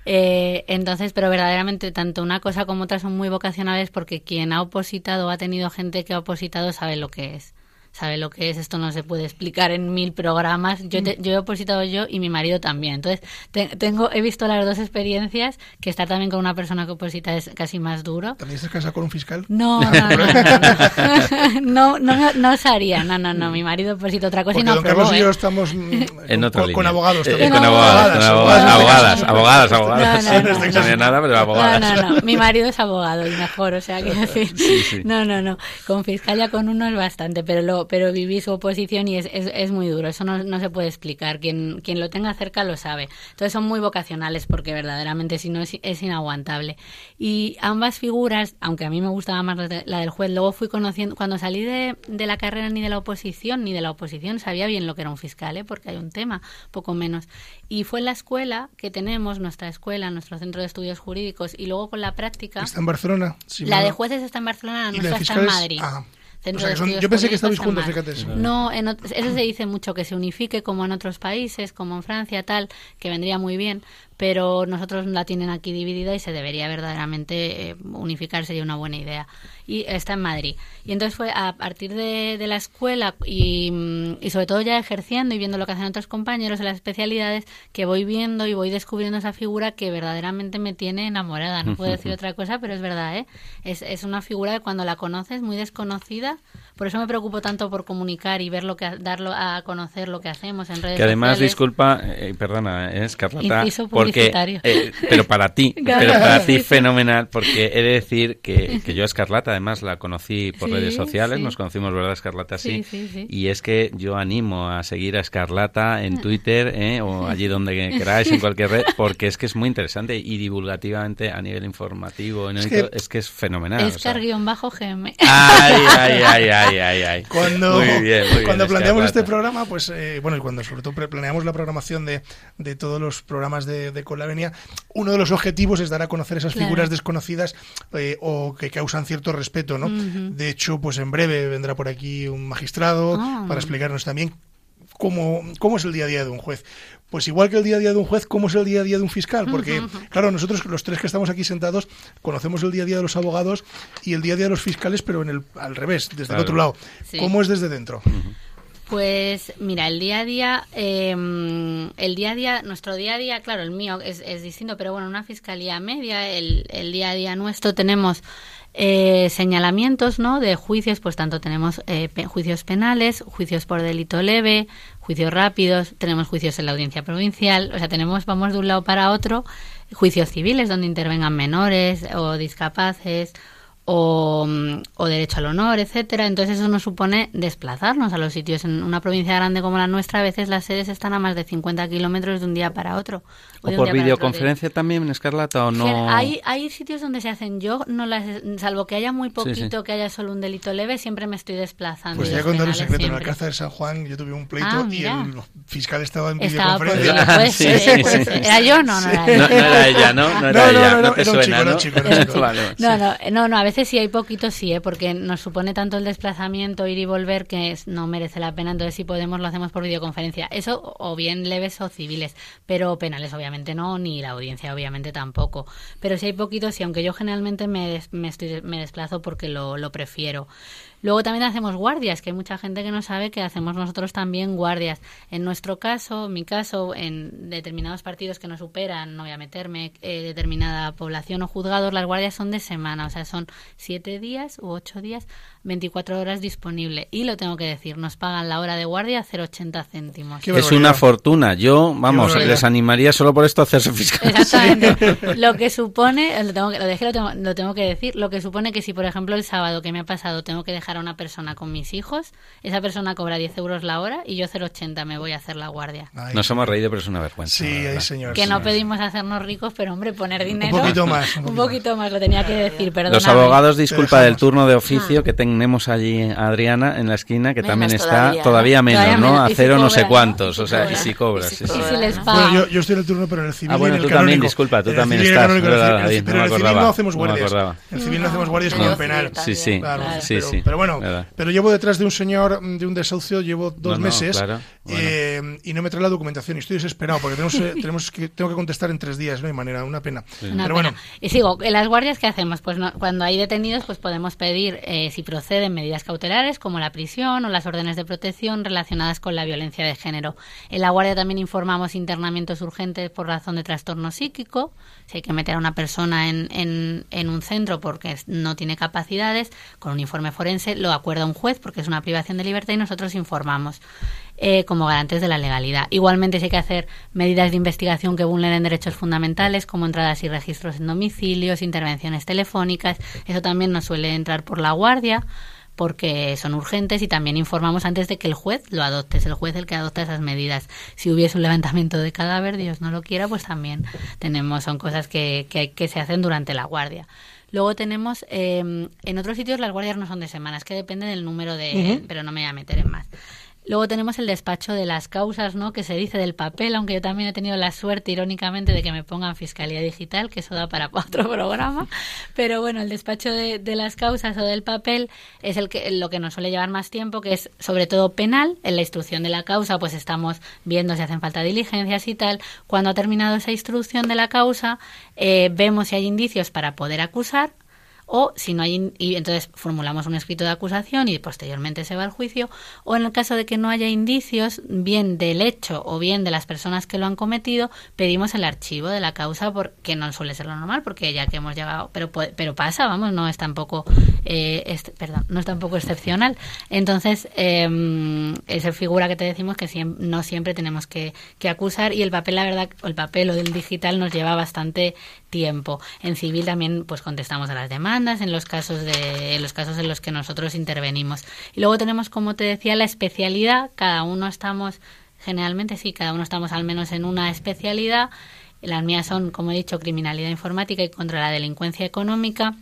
Eh, entonces, pero verdaderamente tanto una cosa como otra son muy vocacionales porque quien ha opositado o ha tenido gente que ha opositado sabe lo que es. Sabe lo que es, esto no se puede explicar en mil programas. Yo, te- yo he opositado yo y mi marido también. Entonces, te- tengo, he visto las dos experiencias, que estar también con una persona que oposita es casi más duro. ¿También estás casado con un fiscal? No, *laughs* no, no, no, no, *laughs* no, no, no os haría, no, no, no, mi marido oposita otra cosa Porque y no don Carlos y yo ¿eh? estamos mm, *laughs* En con, otra con- línea. con abogados también. con abogadas, con abogadas, abogadas, abogadas, abogadas. No, no, nada, pero abogadas. No, no, no. Mi marido es abogado y mejor, o sea, quiero decir. Sí, sí. No, no, no. Con fiscal ya con uno es bastante, pero lo, pero viví su oposición y es, es, es muy duro. Eso no, no se puede explicar. Quien, quien lo tenga cerca lo sabe. Entonces son muy vocacionales porque verdaderamente si no es, es inaguantable. Y ambas figuras, aunque a mí me gustaba más la, de- la del juez, luego fui conociendo, cuando salí de, de la carrera ni de la oposición, ni de la oposición, sabía bien lo que era un fiscal, ¿eh? porque hay un tema, poco menos. Y fue en la escuela que tenemos, nuestra escuela, nuestro centro de estudios jurídicos, y luego con la práctica. ¿Está en Barcelona? La de jueces está en Barcelona, la ¿Y la de nuestra está en? Madrid. Ah. Centro O sea, de que son- Estudios yo pensé que estabais juntos, fíjate. No, en eso se dice mucho, que se unifique como en otros países, como en Francia, tal, que vendría muy bien, pero nosotros la tienen aquí dividida y se debería verdaderamente eh, unificar, sería una buena idea. Y está en Madrid. Y entonces fue a partir de, de la escuela y, mm, y sobre todo ya ejerciendo y viendo lo que hacen otros compañeros en las especialidades, que voy viendo y voy descubriendo esa figura que verdaderamente me tiene enamorada. No puedo decir *laughs* otra cosa, pero es verdad, ¿eh? Es, es una figura que cuando la conoces, muy desconocida, por eso me preocupo tanto por comunicar y ver lo que darlo a conocer lo que hacemos en redes Que además, sociales. disculpa, eh, perdona, eh, Escarlata, Inciso porque, publicitario. eh, pero para ti, *laughs* pero para ti fenomenal, porque he de decir que, que yo a Escarlata además la conocí por Sí, redes sociales, sí. nos conocimos, ¿verdad, Escarlata? Sí. Sí, sí, sí. Y es que yo animo a seguir a Escarlata en Twitter eh, o allí donde queráis, en cualquier red, porque es que es muy interesante y divulgativamente a nivel informativo, ¿no? Es que- es que es fenomenal. o sea. Escar-GM. Ay, ay, ay, ay, ay, ay. Cuando, Muy bien, muy bien, cuando planteamos este programa, pues eh, bueno, y cuando sobre todo planeamos la programación de, de todos los programas de, de Con la Venia, uno de los objetivos es dar a conocer esas Claro. figuras desconocidas eh, o que causan cierto respeto, ¿no? De hecho, pues en breve vendrá por aquí un magistrado Ah. para explicarnos también cómo, cómo es el día a día de un juez. Pues igual que el día a día de un juez, ¿cómo es el día a día de un fiscal? Porque, claro, nosotros los tres que estamos aquí sentados conocemos el día a día de los abogados y el día a día de los fiscales, pero en el, al revés, desde Claro. el otro lado. Sí. ¿Cómo es desde dentro? Pues mira, el día a día, eh, el día a día, nuestro día a día, claro, el mío es, es distinto, pero bueno, una fiscalía media, el, el día a día nuestro tenemos eh, señalamientos, ¿no? De juicios, pues tanto tenemos eh, pe- juicios penales, juicios por delito leve, juicios rápidos, tenemos juicios en la audiencia provincial, o sea, tenemos, vamos de un lado para otro, juicios civiles donde intervengan menores o discapaces o, o, derecho al honor, etcétera. Entonces eso nos supone desplazarnos a los sitios. En una provincia grande como la nuestra, a veces las sedes están a más de 50 kilómetros de un día para otro. ¿O, por videoconferencia también, Escarlata, o no? Hay, hay sitios donde se hacen. Yo, no las, salvo que haya muy poquito, que haya solo un delito leve, siempre me estoy desplazando. Pues ya contar un secreto. En la Alcázar de San Juan yo tuve un pleito Ah, y el fiscal estaba en Estaba videoconferencia. *laughs* Sí, sí, ser. sí. ¿Era yo? No, no era No, yo. no era ella, ¿no? No era No, no, ella, no, no, no, te era un suena, chico, era ¿no? un chico, era un *laughs* chico. Vale, No, sí. no, no, no, a veces sí hay poquito, sí, ¿eh? porque nos supone tanto el desplazamiento, ir y volver, que no merece la pena. Entonces, si podemos, lo hacemos por videoconferencia. Eso, o bien leves o civiles, pero penales, obviamente no, ni la audiencia, obviamente tampoco. Pero si hay poquito, sí, aunque yo generalmente me, des- me, estoy, me desplazo porque lo, lo prefiero. Luego también hacemos guardias, que hay mucha gente que no sabe que hacemos nosotros también guardias. En nuestro caso, mi caso, en determinados partidos que no superan, no voy a meterme, eh, determinada población o juzgados, las guardias son de semana, o sea, son siete días u ocho días, 24 horas disponible. Y lo tengo que decir, nos pagan la hora de guardia a 0,80 céntimos. Qué Es barbaridad. una fortuna. Yo, vamos, les animaría solo por esto a hacerse fiscal. Exactamente. *laughs* Lo que supone, lo tengo que, lo dejé, lo tengo, lo tengo que decir, lo que supone que si, por ejemplo, el sábado que me ha pasado tengo que dejar a una persona con mis hijos, esa persona cobra 10 euros la hora y yo 0,80 me voy a hacer la guardia. Ay, Nos hemos reído, pero es una vergüenza. sí, ay, señor. Que sí. no pedimos hacernos ricos, pero hombre, poner dinero. poquito más, un *laughs* Un poquito poquito más, lo tenía que decir, perdón. Los abogados, disculpa del turno de oficio que tenemos allí a Adriana en la esquina, que Menos también está todavía, todavía, ¿no? menos, Todavía ¿no? menos. A cero no sé cobra, ¿no? cuántos, o sea, y cobra. si cobras, Y sí, si sí. Y si cobra. les pagan. Bueno, yo, yo estoy en el turno, pero en el civil Ah, bueno, tú también, canónico. disculpa, tú el también estás, canónico, en el verdad, civil- ahí, no pero en el civil no hacemos guardias. En el civil no hacemos guardias como penal. Sí, sí, sí, sí. pero bueno, verdad. pero llevo detrás de un señor, de un desahucio, llevo dos No, no, meses claro, bueno. eh, y no me trae la documentación y estoy desesperado porque tenemos, eh, *laughs* tenemos que, tengo que contestar en tres días, no hay manera, una pena. Una Pero pena. bueno, Y sigo, ¿en las guardias qué hacemos? Pues no- cuando hay detenidos, pues podemos pedir eh, si proceden medidas cautelares como la prisión o las órdenes de protección relacionadas con la violencia de género. En la guardia también informamos internamientos urgentes por razón de trastorno psíquico, si hay que meter a una persona en, en, en un centro porque no tiene capacidades, con un informe forense lo acuerda un juez porque es una privación de libertad y nosotros informamos eh, como garantes de la legalidad. Igualmente, si hay que hacer medidas de investigación que vulneren derechos fundamentales, como entradas y registros en domicilios, intervenciones telefónicas, eso también nos suele entrar por la guardia porque son urgentes y también informamos antes de que el juez lo adopte. Es el juez el que adopta esas medidas. Si hubiese un levantamiento de cadáver, Dios no lo quiera, pues también tenemos, son cosas que, que, que se hacen durante la guardia. Luego tenemos, eh, en otros sitios las guardias no son de semanas, que depende del número de, pero no me voy a meter en más. Luego tenemos el despacho de las causas, ¿no? Que se dice del papel, aunque yo también he tenido la suerte, irónicamente, de que me pongan fiscalía digital, que eso da para *laughs* otro programa. Pero bueno, el despacho de, de las causas o del papel es el que lo que nos suele llevar más tiempo, que es sobre todo penal. En la instrucción de la causa, pues estamos viendo si hacen falta diligencias y tal. Cuando ha terminado esa instrucción de la causa, eh, vemos si hay indicios para poder acusar o si no hay y entonces formulamos un escrito de acusación y posteriormente se va al juicio o en el caso de que no haya indicios bien del hecho o bien de las personas que lo han cometido pedimos el archivo de la causa porque no suele ser lo normal porque ya que hemos llegado pero pero pasa vamos no es tampoco eh, este- perdón no es tampoco excepcional. Entonces eh, esa figura que te decimos que siem- no siempre tenemos que, que acusar y el papel la verdad el papel o del digital nos lleva bastante tiempo. En civil también pues contestamos a las demandas en los casos de en los casos en los que nosotros intervenimos. Y luego tenemos como te decía la especialidad. Cada uno estamos generalmente sí cada uno estamos al menos en una especialidad. Las mías son como he dicho criminalidad informática y contra la delincuencia económica.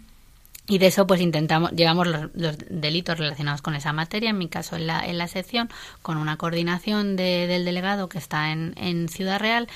Y de eso pues intentamos, llevamos los, delitos relacionados con esa materia, en mi caso en la, en la sección, con una coordinación de- del delegado que está en, en Ciudad Real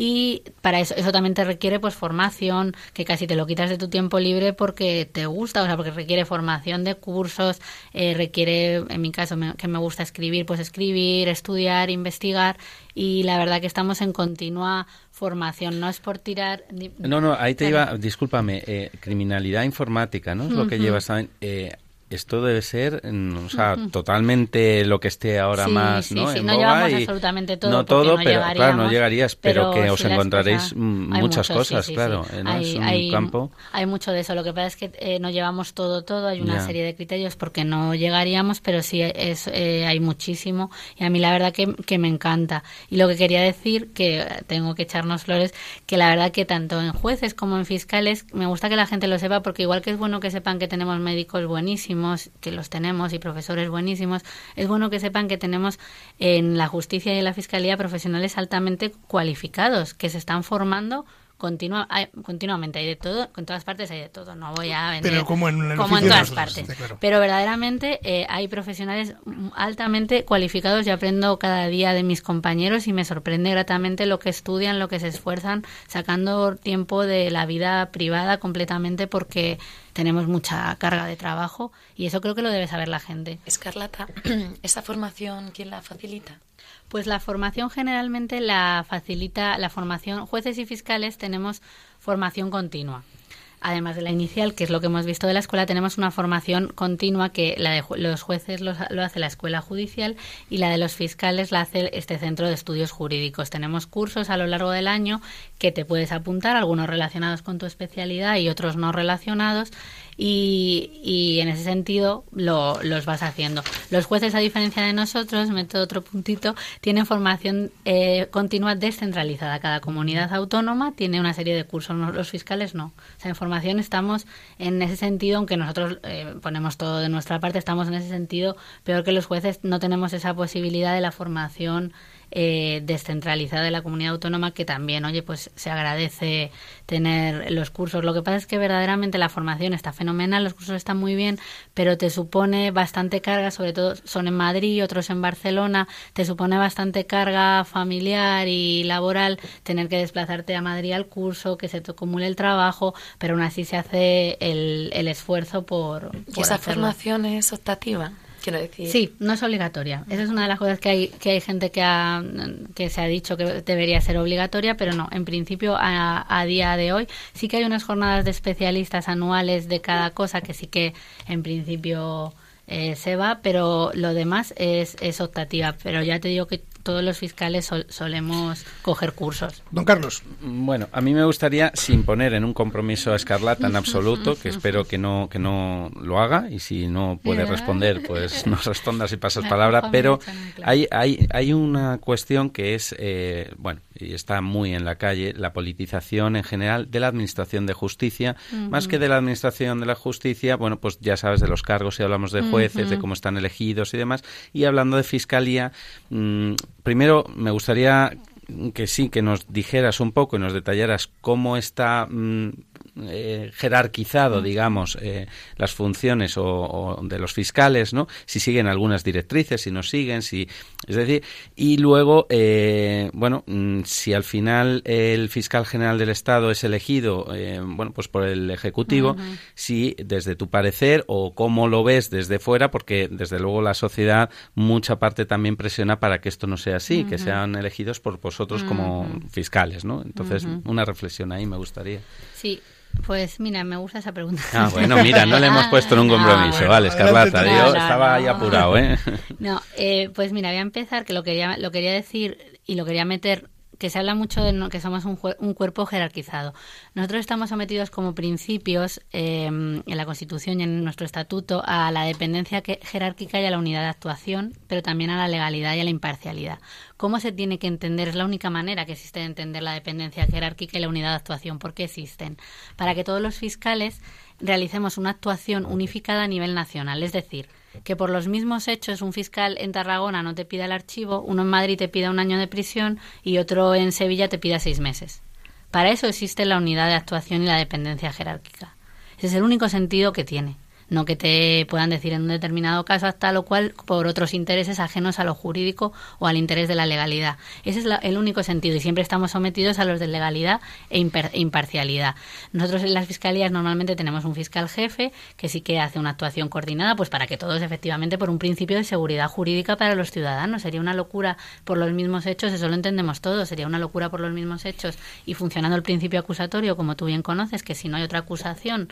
y para eso eso también te requiere pues formación que casi te lo quitas de tu tiempo libre porque te gusta o sea porque requiere formación de cursos eh, requiere en mi caso me- que me gusta escribir pues escribir estudiar investigar y la verdad que estamos en continua formación no es por tirar No, no, ahí te iba, discúlpame, eh, criminalidad informática, ¿no? Es lo que llevas. Eh, esto debe ser, mm, o sea, totalmente lo que esté ahora Sí, más, sí, ¿no? sí, En no llevamos absolutamente todo No todo, no pero claro, no llegarías, pero, que os encontraréis muchas mucho, cosas, claro. ¿no? Hay, es un hay- campo. hay mucho de eso. Lo que pasa es que eh, no llevamos todo, todo. Hay una serie de criterios porque no llegaríamos, pero sí es, eh, hay muchísimo. Y a mí la verdad que, que me encanta. Y lo que quería decir, que tengo que echarnos flores, que la verdad que tanto en jueces como en fiscales, me gusta que la gente lo sepa porque igual que es bueno que sepan que tenemos médicos buenísimos, que los tenemos, y profesores buenísimos, es bueno que sepan que tenemos en la justicia y en la fiscalía profesionales altamente cualificados, que se están formando continua, hay- continuamente. Hay de todo, en todas partes hay de todo. No voy a vender. Pero como en el como oficio en todas nosotros, partes. claro. Pero verdaderamente eh, hay profesionales altamente cualificados y aprendo cada día de mis compañeros y me sorprende gratamente lo que estudian, lo que se esfuerzan, sacando tiempo de la vida privada completamente porque tenemos mucha carga de trabajo y eso creo que lo debe saber la gente. Escarlata, *clears throat* ¿esa formación quién la facilita? Pues la formación generalmente la facilita la formación. Jueces y fiscales tenemos formación continua. Además de la inicial, que es lo que hemos visto de la escuela, tenemos una formación continua que la de los jueces los- lo hace la escuela judicial y la de los fiscales la hace este centro de estudios jurídicos. Tenemos cursos a lo largo del año que te puedes apuntar, algunos relacionados con tu especialidad y otros no relacionados. Y, en ese sentido lo- los vas haciendo. Los jueces, a diferencia de nosotros, meto otro puntito, tienen formación eh, continua descentralizada. Cada comunidad autónoma tiene una serie de cursos, los fiscales no. O sea, en formación estamos en ese sentido, aunque nosotros eh, ponemos todo de nuestra parte, estamos en ese sentido peor que los jueces, no tenemos esa posibilidad de la formación eh, descentralizada de la comunidad autónoma que también, oye, pues se agradece tener los cursos. Lo que pasa es que verdaderamente la formación está fenomenal, los cursos están muy bien, pero te supone bastante carga, sobre todo son en Madrid, otros en Barcelona, te supone bastante carga familiar y laboral tener que desplazarte a Madrid al curso, que se te acumule el trabajo, pero aún así se hace el, el esfuerzo por... ¿Y esa hacerlo. formación es optativa? Quiero decir, Sí, no es obligatoria. Esa es una de las cosas que hay, que hay gente que, ha, que se ha dicho que debería ser obligatoria, pero no. En principio, a, a día de hoy, sí que hay unas jornadas de especialistas anuales de cada cosa que sí que en principio eh, se va, pero lo demás es, es optativa. Pero ya te digo que todos los fiscales sol- solemos coger cursos. Don Carlos, Bueno, a mí me gustaría, sin poner en un compromiso a Escarlata en absoluto, que espero que no, que no lo haga, y si no puede responder, pues *laughs* no respondas y pasas palabra, pero hay, hay, hay una cuestión que es, eh, bueno, y está muy en la calle, la politización en general de la Administración de Justicia, más que de la Administración de la Justicia, bueno, pues ya sabes de los cargos, si hablamos de jueces, de cómo están elegidos y demás, y hablando de Fiscalía, mm, primero me gustaría que sí, que nos dijeras un poco y nos detallaras cómo está mm, eh, jerarquizado, digamos, eh, las funciones o, o de los fiscales, ¿no? Si siguen algunas directrices, si no siguen, si, es decir, y luego, eh, bueno, mm, si al final el fiscal general del Estado es elegido, eh, bueno, pues por el ejecutivo, si desde tu parecer o cómo lo ves desde fuera, porque desde luego la sociedad mucha parte también presiona para que esto no sea así, que sean elegidos por vosotros como fiscales, ¿no? Entonces, una reflexión ahí me gustaría. Sí, pues mira, me gusta esa pregunta. Ah, bueno, mira, no le hemos puesto en un Ah, compromiso, bueno, vale, Escarlata, yo no, estaba ahí apurado, ¿eh? No, eh, pues mira, voy a empezar, que lo quería, lo quería decir y lo quería meter, que se habla mucho de que somos un, un cuerpo jerarquizado. Nosotros estamos sometidos como principios eh, en la Constitución y en nuestro estatuto a la dependencia jerárquica y a la unidad de actuación, pero también a la legalidad y a la imparcialidad. ¿Cómo se tiene que entender? Es la única manera que existe de entender la dependencia jerárquica y la unidad de actuación. ¿Por qué existen? Para que todos los fiscales realicemos una actuación unificada a nivel nacional. Es decir, que por los mismos hechos un fiscal en Tarragona no te pida el archivo, uno en Madrid te pida un año de prisión y otro en Sevilla te pida seis meses. Para eso existe la unidad de actuación y la dependencia jerárquica. Ese es el único sentido que tiene. No que te puedan decir en un determinado caso hasta lo cual por otros intereses ajenos a lo jurídico o al interés de la legalidad. Ese es la- el único sentido y siempre estamos sometidos a los de legalidad e e imparcialidad. Nosotros en las fiscalías normalmente tenemos un fiscal jefe que sí que hace una actuación coordinada pues para que todos efectivamente por un principio de seguridad jurídica para los ciudadanos. Sería una locura por los mismos hechos, eso lo entendemos todos, sería una locura por los mismos hechos y funcionando el principio acusatorio como tú bien conoces, que si no hay otra acusación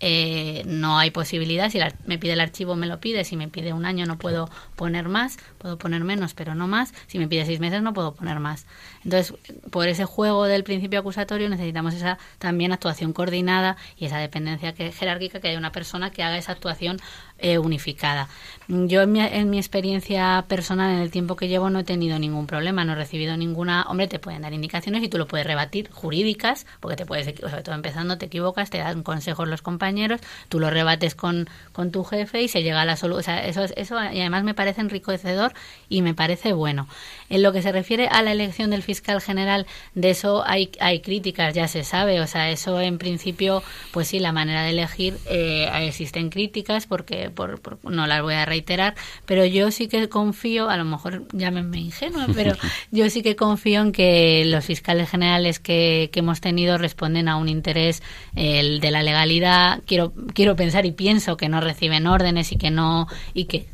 eh, no hay posibilidad. Si me pide el archivo, me lo pide. Si me pide un año, no puedo poner más. Puedo poner menos, pero no más. Si me pide seis meses, no puedo poner más. Entonces, por ese juego del principio acusatorio necesitamos esa también actuación coordinada y esa dependencia que, jerárquica que haya una persona que haga esa actuación eh, unificada. Yo en mi, en mi, experiencia personal, en el tiempo que llevo, no he tenido ningún problema, no he recibido ninguna... Hombre, te pueden dar indicaciones y tú lo puedes rebatir, jurídicas, porque te puedes, sobre todo empezando, te equivocas, te dan consejos los compañeros, tú lo rebates con, con tu jefe y se llega a la solución. O sea, eso, eso y además me parece enriquecedor y me parece bueno. En lo que se refiere a la elección del fiscal general, de eso hay, hay críticas, ya se sabe. O sea, eso en principio, pues sí, la manera de elegir, eh, existen críticas porque por, no las voy a reiterar, pero yo sí que confío, a lo mejor llámenme ingenua, pero *laughs* yo sí que confío en que los fiscales generales que, que hemos tenido responden a un interés el de la legalidad. Quiero, quiero pensar y pienso que no reciben órdenes y que no y que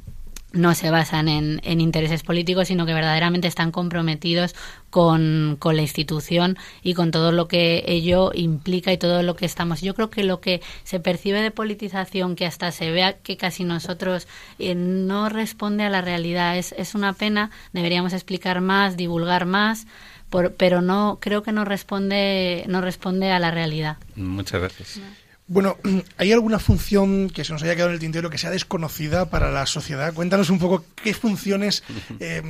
no se basan en, en, intereses políticos, sino que verdaderamente están comprometidos con, con, la institución y con todo lo que ello implica y todo lo que estamos. Yo creo que lo que se percibe de politización, que hasta se vea que casi nosotros eh, no responde a la realidad, es, es una pena. Deberíamos explicar más, divulgar más. Por, pero no creo que no responde no responde a la realidad. Muchas gracias. Bueno, *clears throat* ¿hay alguna función que se nos haya quedado en el tintero que sea desconocida para la sociedad? Cuéntanos un poco qué funciones *laughs* eh,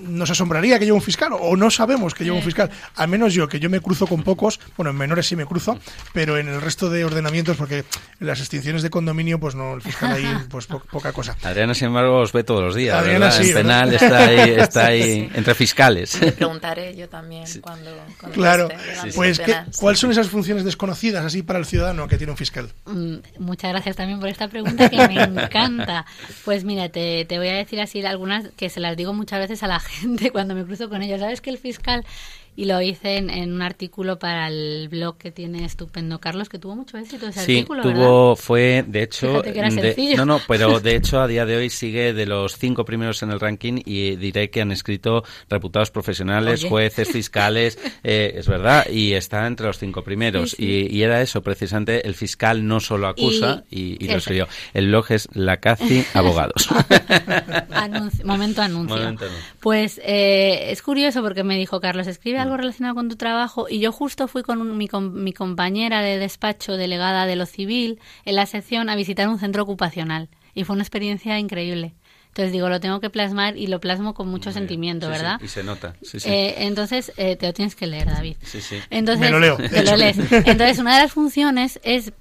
nos asombraría que lleve un fiscal o no sabemos que lleve un fiscal. Al menos yo, que yo me cruzo con pocos, bueno, en menores sí me cruzo, pero en el resto de ordenamientos, porque en las extinciones de condominio, pues no, el fiscal ahí, *laughs* pues poca cosa. Adriana, sin embargo, os ve todos los días. Adriana sí, penal está ahí, *laughs* está ahí entre fiscales. Me preguntaré yo también cuando. claro, pues, ¿cuáles son esas funciones desconocidas así para el ciudadano que tiene fiscal? Mm, muchas gracias también por esta pregunta que me encanta. Pues mira, te, te voy a decir así algunas que se las digo muchas veces a la *laughs* gente cuando me cruzo con ellos. ¿Sabes que el fiscal y lo hice en, un artículo para el blog que tiene estupendo Carlos que tuvo mucho éxito ese sí, artículo tuvo fue de hecho no no pero *laughs* de hecho a día de hoy sigue de los cinco primeros en el ranking y diré que han escrito reputados profesionales jueces fiscales *laughs* eh, es verdad y está entre los cinco primeros. Y, era eso precisamente el fiscal no solo acusa y, lo escribió. El blog es la CACI *laughs* abogados momento, anuncio. pues eh, es curioso porque me dijo Carlos escribe algo relacionado con tu trabajo y yo justo fui con mi, mi compañera de despacho, delegada de lo civil, en la sección a visitar un centro ocupacional y fue una experiencia increíble. Entonces digo, lo tengo que plasmar y lo plasmo con mucho sentimiento, ¿verdad? y se nota. Eh, entonces, eh, te lo tienes que leer, David. Entonces, Me lo leo. Te lo lees. Entonces, una de las funciones es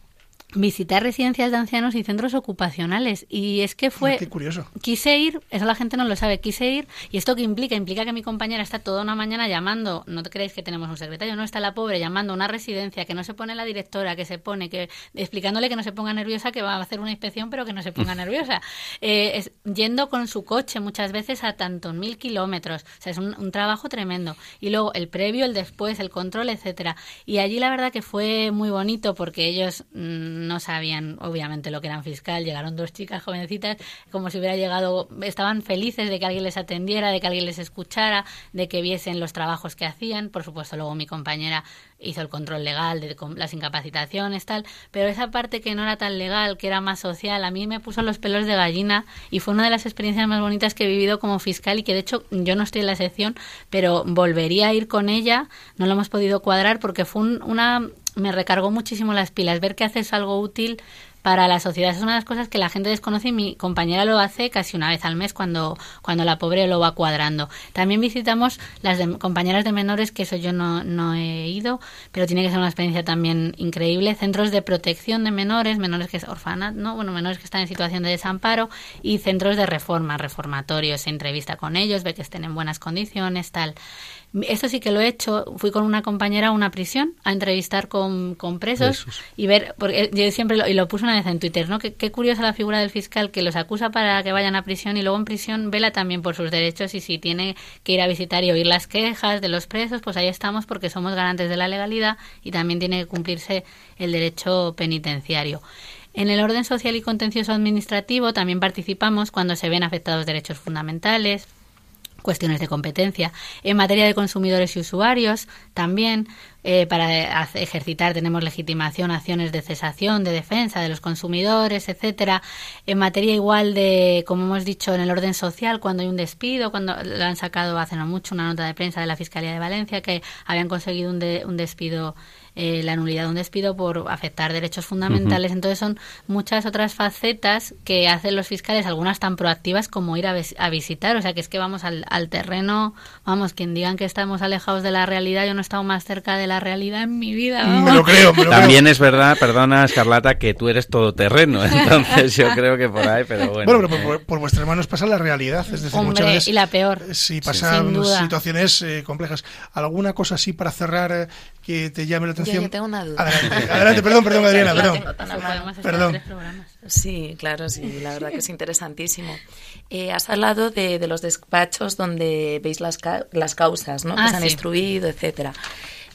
visitar residencias de ancianos y centros ocupacionales. Y es que fue... Qué curioso. Quise ir, eso la gente no lo sabe, quise ir, y esto que implica, implica que mi compañera está toda una mañana llamando, no te creéis que tenemos un secretario, no está la pobre llamando a una residencia, que no se pone la directora, que se pone, que explicándole que no se ponga nerviosa, que va a hacer una inspección, pero que no se ponga *laughs* nerviosa. Eh, es, yendo con su coche muchas veces a tantos mil kilómetros. O sea, es un, un trabajo tremendo. Y luego el previo, el después, el control, etcétera. Y allí la verdad que fue muy bonito porque ellos... Mm, no sabían obviamente lo que eran fiscal, llegaron dos chicas jovencitas como si hubiera llegado, estaban felices de que alguien les atendiera, de que alguien les escuchara, de que viesen los trabajos que hacían, por supuesto luego mi compañera hizo el control legal de las incapacitaciones, tal, pero esa parte que no era tan legal, que era más social, a mí me puso los pelos de gallina y fue una de las experiencias más bonitas que he vivido como fiscal y que de hecho yo no estoy en la sección, pero volvería a ir con ella, no lo hemos podido cuadrar porque fue una me recargó muchísimo las pilas. Ver que haces algo útil para la sociedad es una de las cosas que la gente desconoce y mi compañera lo hace casi una vez al mes cuando, cuando la pobre lo va cuadrando. También visitamos las compañeras de menores, que eso yo no, no he ido, pero tiene que ser una experiencia también increíble. Centros de protección de menores, menores que es orfanat, ¿no? Bueno, menores que están en situación de desamparo y centros de reforma, reformatorios, se entrevista con ellos, ve que estén en buenas condiciones, tal. Esto sí que lo he hecho. Fui con una compañera a una prisión a entrevistar con, con presos, y ver, porque yo siempre lo, y lo puse una vez en Twitter, ¿no? Qué, qué curiosa la figura del fiscal que los acusa para que vayan a prisión y luego en prisión vela también por sus derechos y si tiene que ir a visitar y oír las quejas de los presos, pues ahí estamos porque somos garantes de la legalidad y también tiene que cumplirse el derecho penitenciario. En el orden social y contencioso administrativo también participamos cuando se ven afectados derechos fundamentales, cuestiones de competencia. En materia de consumidores y usuarios, también eh, para ejercitar tenemos legitimación, acciones de cesación, de defensa de los consumidores, etcétera. En materia igual de, como hemos dicho, en el orden social, cuando hay un despido, cuando lo han sacado hace no mucho una nota de prensa de la Fiscalía de Valencia que habían conseguido un, un despido eh, la nulidad de un despido por afectar derechos fundamentales. Entonces son muchas otras facetas que hacen los fiscales, algunas tan proactivas como ir a, visitar. O sea, que es que vamos al, terreno, vamos, quien digan que estamos alejados de la realidad, yo no he estado más cerca de la realidad en mi vida. Me lo creo, También es verdad, perdona, Escarlata, que tú eres todoterreno. *laughs* Entonces yo creo que por ahí, pero bueno. Bueno, pero por, por, vuestras manos pasa la realidad. Es decir, muchas veces, y la peor. Sí, pasan situaciones eh, complejas. ¿Alguna cosa así para cerrar eh, que te llame la atención? Yo, tengo una duda. Adelante, perdón, perdón, *laughs* Adriana, perdón. perdón. Sí, claro, sí, la verdad que es interesantísimo. Eh, has hablado de, de, los despachos donde veis las, las causas ¿no? que ah, se han instruido, etcétera.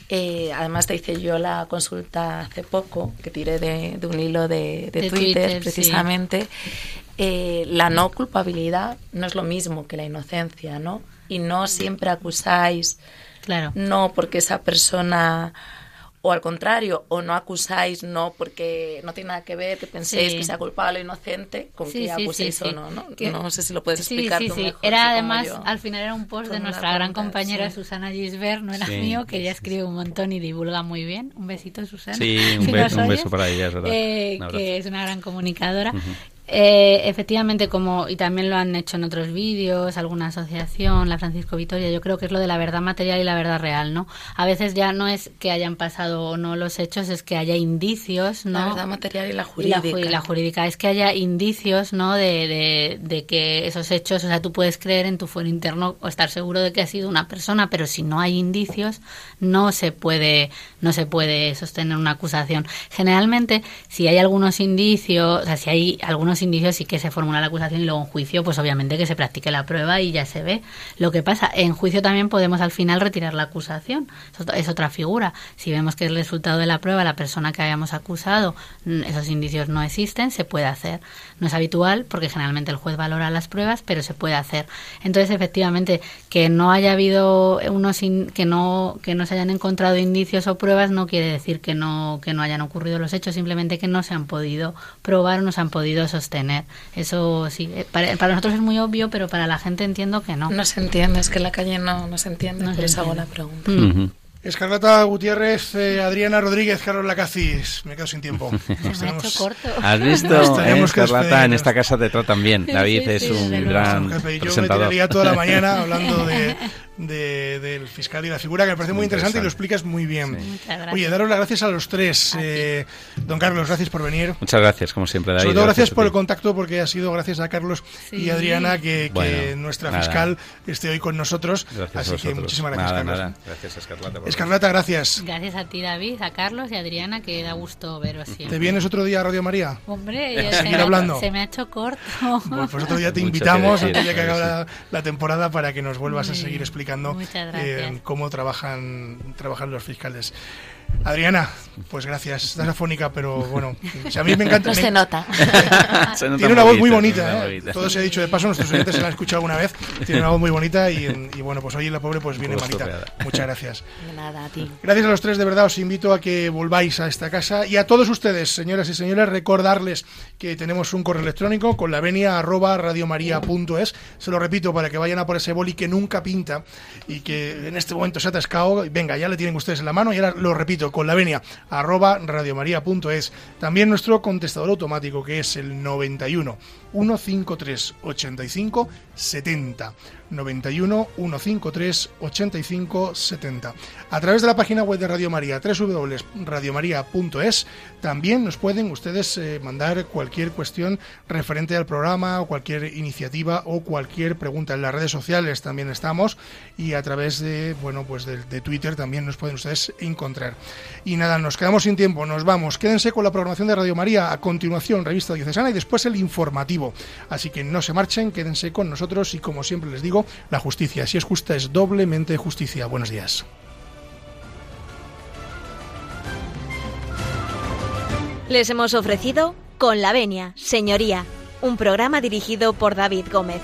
Eh, además te hice yo la consulta hace poco, que tiré de, un hilo de, Twitter, precisamente. Eh, la no culpabilidad no es lo mismo que la inocencia, ¿no? Y no siempre acusáis Claro. No porque esa persona o al contrario, o no acusáis no porque no tiene nada que ver que penséis que sea culpable o inocente con que acuséis o no, ¿no? no sé si lo puedes explicar tú mejor, Era además, al final era un post de nuestra gran compañera Susana Gisbert, no era mío, que ella escribe un montón y divulga muy bien. Un besito, Susana. Sí, *laughs* un, beso, para ella, es verdad. Eh, que es una gran comunicadora. Eh, efectivamente, como y también lo han hecho en otros vídeos, alguna asociación, la Francisco Vitoria, yo creo que es lo de la verdad material y la verdad real, ¿no? A veces ya no es que hayan pasado o no los hechos, es que haya indicios, ¿no? La verdad material y la jurídica. Y la, jurídica es que haya indicios, ¿no? De, de, que esos hechos, o sea, tú puedes creer en tu fuero interno o estar seguro de que ha sido una persona, pero si no hay indicios, no se puede, no se puede sostener una acusación. Generalmente, si hay algunos indicios, o sea, si hay algunos indicios y que se formula la acusación y luego en juicio, pues obviamente que se practique la prueba y ya se ve lo que pasa. En juicio también podemos al final retirar la acusación. Es otra figura. Si vemos que el resultado de la prueba, la persona que habíamos acusado, mm, esos indicios no existen, se puede hacer. No es habitual porque generalmente el juez valora las pruebas, pero se puede hacer. Entonces, efectivamente, que no haya habido unos que no que no se hayan encontrado indicios o pruebas no quiere decir que no que no hayan ocurrido los hechos, simplemente que no se han podido probar no se han podido sostener. Eso sí, eh, para, nosotros es muy obvio, pero para la gente entiendo que no. No se entiende, es que en la calle no, no se entiende, no por eso hago la pregunta. Escarlata Gutiérrez, eh, Adriana Rodríguez, Carlos Lacacis. Me quedo sin tiempo. *laughs* Nos corto. ¿Has visto? Eh, Escarlata, en esta casa te tratan bien. David es un gran presentador. Yo me toda la *laughs* mañana hablando de, de, del fiscal y la figura, que me parece muy, interesante, y lo explicas muy bien. Oye, daros las gracias a los tres. Eh, don Carlos, gracias por venir. Muchas gracias, como siempre, David. Sobre todo gracias, por el contacto, porque ha sido gracias a Carlos y Adriana que, nuestra fiscal esté hoy con nosotros. Gracias Así que muchísimas gracias, Carlos. Nada. Gracias, Escarlata. Escarlata, gracias. Gracias a ti, David, a Carlos y a Adriana, que da gusto veros siempre. ¿Te vienes otro día a Radio María? Hombre, *laughs* se, me hablando. se me ha hecho corto. pues otro día te invitamos, antes de que acabe la, temporada, para que nos vuelvas a seguir explicando eh, cómo trabajan, trabajan los fiscales. Adriana, pues gracias. Estás afónica, pero bueno, a mí me encanta. No *laughs* se, nota. Tiene una voz muy bonita, ¿eh? Todo se ha dicho de paso, nuestros oyentes se la han escuchado alguna vez. Tiene una voz muy bonita y, bueno, pues hoy la pobre pues viene malita. Muchas gracias. nada, a ti. Gracias a los tres, de verdad, os invito a que volváis a esta casa y a todos ustedes, señoras y señores, recordarles que tenemos un correo electrónico con la venia arroba radiomaria.es. Se lo repito para que vayan a por ese boli que nunca pinta y que en este momento se ha atascado. Venga, ya le tienen ustedes en la mano y ahora lo repito con la venia, arroba radiomaria.es. También nuestro contestador automático, que es el 91 153 85 70. 91 153 85 70. A través de la página web de Radio María, www.radiomaria.es, también nos pueden ustedes eh, mandar cualquier cuestión referente al programa o cualquier iniciativa o cualquier pregunta. En las redes sociales también estamos y a través de, bueno, pues de, Twitter también nos pueden ustedes encontrar. Y nada, nos quedamos sin tiempo, nos vamos. Quédense con la programación de Radio María. A continuación, revista diocesana y después el informativo. Así que no se marchen, quédense con y como siempre les digo, la justicia, si es justa, es doblemente justicia. Buenos días. Les hemos ofrecido Con la Venia, Señoría, un programa dirigido por David Gómez.